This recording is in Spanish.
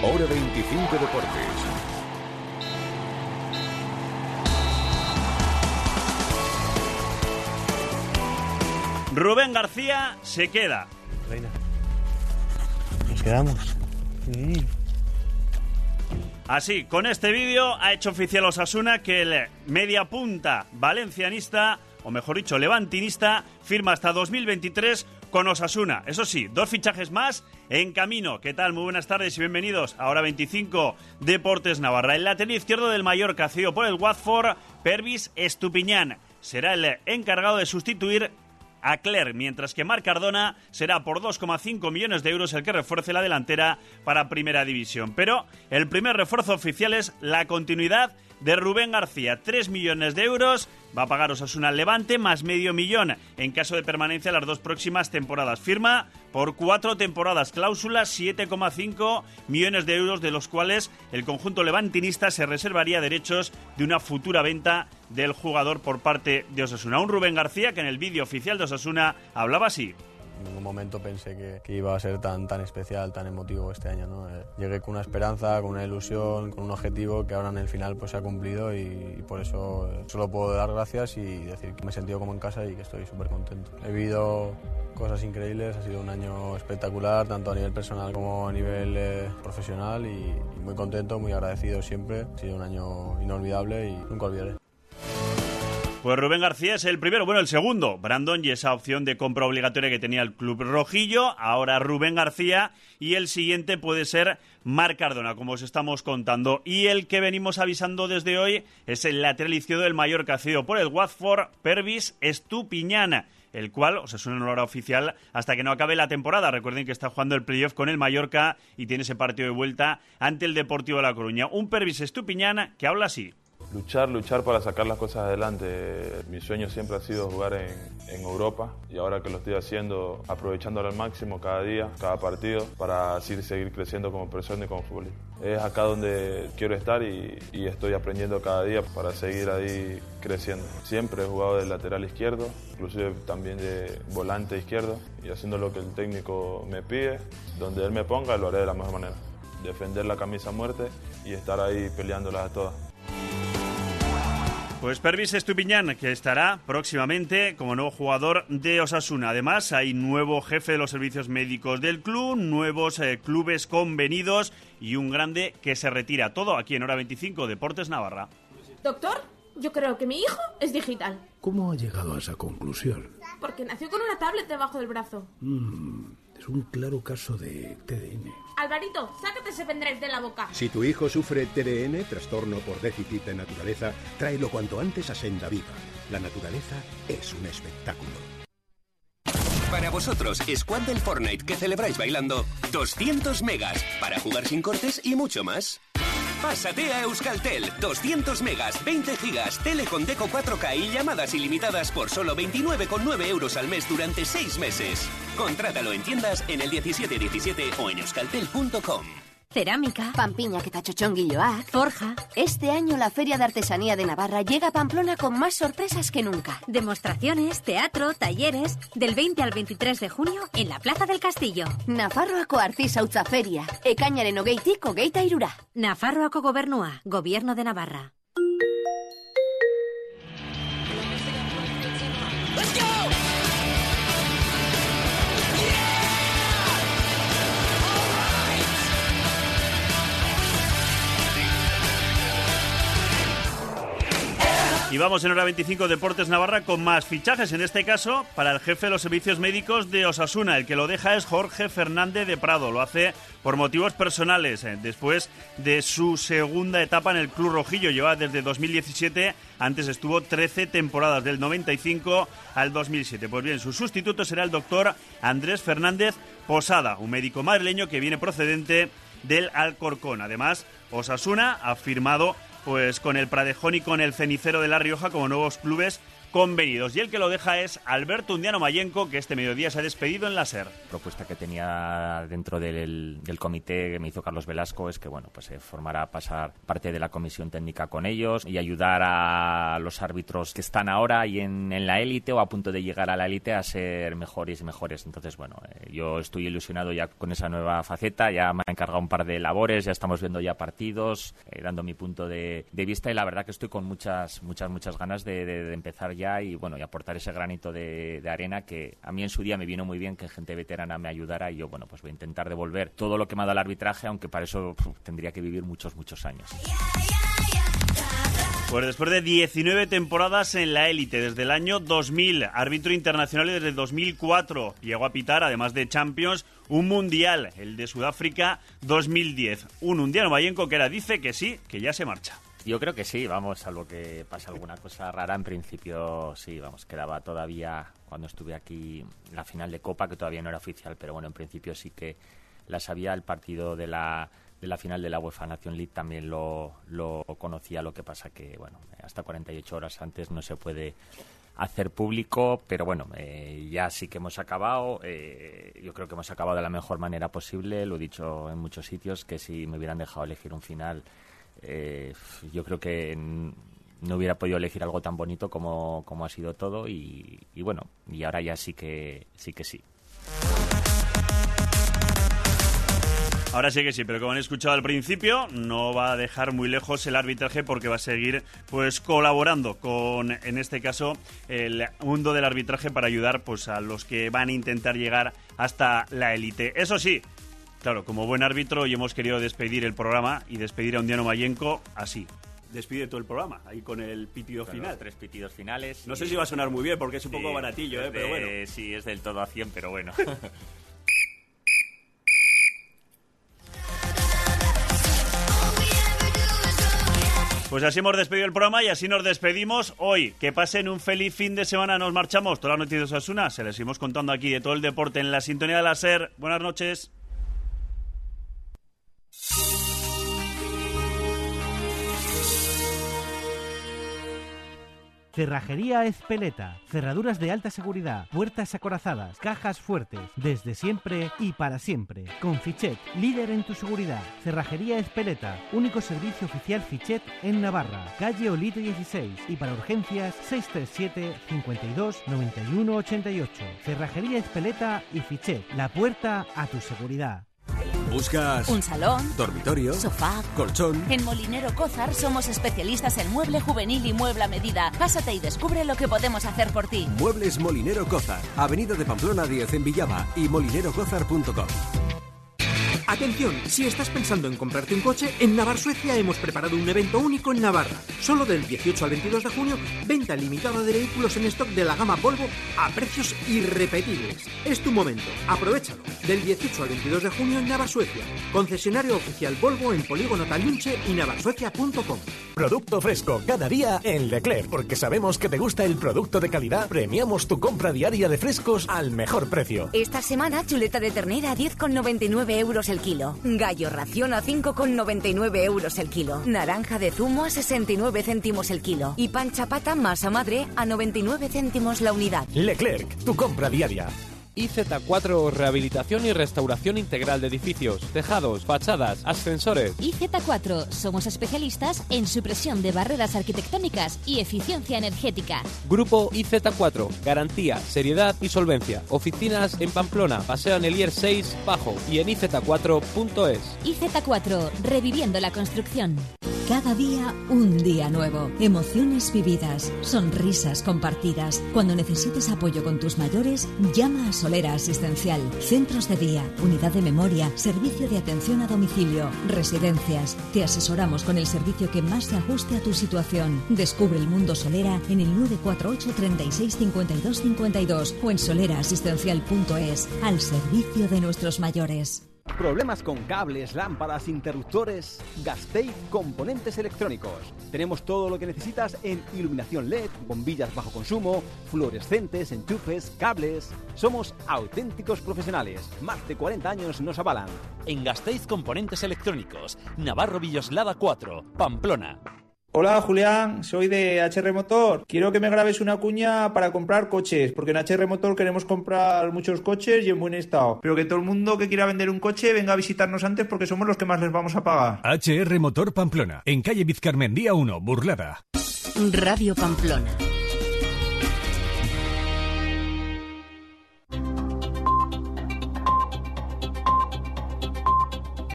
Hora 25 Deportes. Rubén García se queda. Reina. Nos quedamos. Sí. Así, con este vídeo ha hecho oficial Osasuna que el media punta valencianista, o mejor dicho, levantinista, firma hasta 2023 con Osasuna. Eso sí, dos fichajes más en camino. ¿Qué tal? Muy buenas tardes y bienvenidos a Hora 25 Deportes Navarra. El lateral izquierdo del Mallorca, cedido por el Watford, Pervis Estupiñán. Será el encargado de sustituir a Clerc, mientras que Marc Cardona será por 2,5 millones de euros el que refuerce la delantera para Primera División. Pero el primer refuerzo oficial es la continuidad de Rubén García. 3 millones de euros va a pagar Osasuna Levante, más medio millón en caso de permanencia las dos próximas temporadas. Firma por cuatro temporadas, cláusula 7,5 millones de euros, de los cuales el conjunto levantinista se reservaría derechos de una futura venta del jugador por parte de Osasuna. Un Rubén García que en el vídeo oficial de Osasuna hablaba así. En ningún momento pensé que, iba a ser tan, tan especial, tan emotivo este año. Eh, llegué con una esperanza, con una ilusión, con un objetivo que ahora en el final pues, se ha cumplido y, por eso eh, solo puedo dar gracias y decir que me he sentido como en casa y que estoy súper contento. He vivido cosas increíbles, ha sido un año espectacular, tanto a nivel personal como a nivel eh, profesional y muy contento, muy agradecido siempre. Ha sido un año inolvidable y nunca olvidaré. Pues Rubén García es el primero, bueno, el segundo. Brandon y esa opción de compra obligatoria que tenía el club rojillo. Ahora Rubén García. Y el siguiente puede ser Marc Cardona, como os estamos contando. Y el que venimos avisando desde hoy es el lateral izquierdo del Mallorca, cedido por el Watford, Pervis Estupiñana el cual o sea, no lo hará oficial hasta que no acabe la temporada. Recuerden que está jugando el playoff con el Mallorca y tiene ese partido de vuelta ante el Deportivo de La Coruña. Un Pervis Estupiñana que habla así. Luchar, luchar para sacar las cosas adelante. Mi sueño siempre ha sido jugar en, Europa y ahora que lo estoy haciendo, aprovechándolo al máximo cada día, cada partido, para así seguir creciendo como persona y como futbolista. Es acá donde quiero estar y, estoy aprendiendo cada día para seguir ahí creciendo. Siempre he jugado de lateral izquierdo, inclusive también de volante izquierdo y haciendo lo que el técnico me pide, donde él me ponga lo haré de la mejor manera. Defender la camisa muerte y estar ahí peleándolas a todas. Pues Pervis Estupiñán, que estará próximamente como nuevo jugador de Osasuna. Además, hay nuevo jefe de los servicios médicos del club, nuevos eh, clubes convenidos y un grande que se retira. Todo aquí en Hora 25, Deportes Navarra. Doctor, yo creo que mi hijo es digital. ¿Cómo ha llegado a esa conclusión? Porque nació con una tablet debajo del brazo. Mm, es un claro caso de TDN. Alvarito, sácate ese pendrive de la boca. Si tu hijo sufre TDN, trastorno por déficit de naturaleza, tráelo cuanto antes a Senda Viva. La naturaleza es un espectáculo. Para vosotros, Squad del Fortnite que celebráis bailando 200 megas para jugar sin cortes y mucho más. Pásate a Euskaltel. 200 megas, 20 gigas, tele con Deco 4K y llamadas ilimitadas por solo 29,9 euros al mes durante 6 meses. Contrátalo en tiendas en el 1717 o en euskaltel.com. Cerámica, Pampiña que tachochonguilloa, Forja. Este año la Feria de Artesanía de Navarra llega a Pamplona con más sorpresas que nunca. Demostraciones, teatro, talleres, del 20 al 23 de junio en la Plaza del Castillo. Nafarroako Artisautza Feria, ekainaren hogeitik hogeita irura. Nafarroako Gobernua, Gobierno de Navarra. Y vamos en hora 25 Deportes Navarra con más fichajes, en este caso para el jefe de los servicios médicos de Osasuna. El que lo deja es Jorge Fernández de Prado. Lo hace por motivos personales. eh, Después de su segunda etapa en el Club Rojillo, lleva desde 2017, antes estuvo 13 temporadas, del 95 al 2007. Pues bien, su sustituto será el doctor Andrés Fernández Posada, un médico madrileño que viene procedente del Alcorcón. Además, Osasuna ha firmado pues con el Pradejón y con el Cenicero de La Rioja como nuevos clubes convenidos. Y el que lo deja es Alberto Undiano Mayenco, que este mediodía se ha despedido en la SER. propuesta que tenía dentro del, del comité que me hizo Carlos Velasco es que bueno pues se formará pasar parte de la comisión técnica con ellos y ayudar a los árbitros que están ahora y en, en la élite o a punto de llegar a la élite a ser mejores y mejores entonces bueno eh, yo estoy ilusionado ya con esa nueva faceta ya me ha encargado un par de labores ya estamos viendo ya partidos eh, dando mi punto de, de vista y la verdad que estoy con muchas muchas muchas ganas de, de- de empezar y bueno y aportar ese granito de, arena que a mí en su día me vino muy bien que gente veterana me ayudara y yo bueno pues voy a intentar devolver todo lo que me ha dado el arbitraje aunque para eso tendría que vivir muchos muchos años Pues después de 19 temporadas en la élite, desde el año 2000, árbitro internacional desde el 2004, llegó a pitar, además de Champions, un mundial, el de Sudáfrica 2010. Un undiano Mayenco que ahora dice que sí, que ya se marcha. Yo creo que sí, vamos, salvo que pase alguna cosa rara, en principio sí, vamos, quedaba todavía cuando estuve aquí la final de Copa, que todavía no era oficial, pero bueno, en principio sí que la sabía, el partido de la, de la final de la UEFA Nation League también lo, lo conocía, lo que pasa que, bueno, hasta 48 horas antes no se puede hacer público, pero bueno, eh, ya sí que hemos acabado. eh, yo creo que hemos acabado de la mejor manera posible. Lo he dicho en muchos sitios que si me hubieran dejado elegir un final, eh, yo creo que no hubiera podido elegir algo tan bonito como, como ha sido todo y, y bueno, y ahora ya sí que sí que sí. Ahora sí que sí, pero como han escuchado al principio, no va a dejar muy lejos el arbitraje porque va a seguir pues colaborando con, en este caso, el mundo del arbitraje para ayudar pues a los que van a intentar llegar hasta la élite. Eso sí, claro, como buen árbitro y hemos querido despedir el programa y despedir a Undiano Mayenco así. Despide todo el programa, ahí con el pitido Claro, final. Tres pitidos finales. No y- sé si va a sonar muy bien porque es un poco baratillo, es ¿eh? pero de- bueno. Sí, es del todo a 100, pero bueno. Pues así hemos despedido el programa y así nos despedimos hoy. Que pasen un feliz fin de semana, nos marchamos. Todas las noticias de Osasuna se les seguimos contando aquí de todo el deporte en la sintonía de la SER. Buenas noches. Cerrajería Espeleta. Cerraduras de alta seguridad, puertas acorazadas, cajas fuertes, desde siempre y para siempre. Con Fichet, líder en tu seguridad. Cerrajería Espeleta, único servicio oficial Fichet en Navarra. Calle Olite 16 y para urgencias 637 52 91 88. Cerrajería Espeleta y Fichet, la puerta a tu seguridad. ¿Buscas Un salón, dormitorio, sofá. colchón? En Molinero Cozar somos especialistas en mueble juvenil y mueble a medida. Pásate y descubre lo que podemos hacer por ti. Muebles Molinero Cózar, Avenida de Pamplona 10 en Villaba y molinerocózar.com. Atención, si estás pensando en comprarte un coche, en Navar Suecia hemos preparado un evento único en Navarra. Solo del 18 al 22 de junio, venta limitada de vehículos en stock de la gama Volvo a precios irrepetibles. Es tu momento, aprovechalo. Del 18 al 22 de junio en Navar Suecia. Concesionario oficial Volvo en Polígono Talunche y navarsuecia.com. Producto fresco cada día en Leclerc. Porque sabemos que te gusta el producto de calidad, premiamos tu compra diaria de frescos al mejor precio. Esta semana, chuleta de ternera a 10,99 euros el kilo. Gallo ración a 5,99 euros el kilo. Naranja de zumo a 69 céntimos el kilo. Y pan chapata masa madre a 99 céntimos la unidad. Leclerc, tu compra diaria. IZ4 Rehabilitación y Restauración Integral de Edificios, Tejados, Fachadas, Ascensores. IZ4 somos especialistas en supresión de barreras arquitectónicas y eficiencia energética. Grupo IZ4, garantía, seriedad y solvencia. Oficinas en Pamplona, Paseo Anelier 6, Bajo y en iz4.es. IZ4 reviviendo la construcción. Cada día un día nuevo. Emociones vividas, sonrisas compartidas. Cuando necesites apoyo con tus mayores, llama a Solera Asistencial. Centros de día, unidad de memoria, servicio de atención a domicilio, residencias. Te asesoramos con el servicio que más se ajuste a tu situación. Descubre el mundo Solera en el 948 36 52 52 o en soleraasistencial.es al servicio de nuestros mayores. ¿Problemas con cables, lámparas, interruptores? Gasteiz Componentes Electrónicos. Tenemos todo lo que necesitas en iluminación LED, bombillas bajo consumo, fluorescentes, enchufes, cables. Somos auténticos profesionales. Más de 40 años nos avalan. En Gasteiz Componentes Electrónicos, Navarro Villoslada 4, Pamplona. Hola Julián, soy de HR Motor. Quiero que me grabes una cuña para comprar coches, porque en HR Motor queremos comprar muchos coches y en buen estado. Pero que todo el mundo que quiera vender un coche venga a visitarnos antes porque somos los que más les vamos a pagar. HR Motor Pamplona, en calle Vizcarmendía 1, Burlada. Radio Pamplona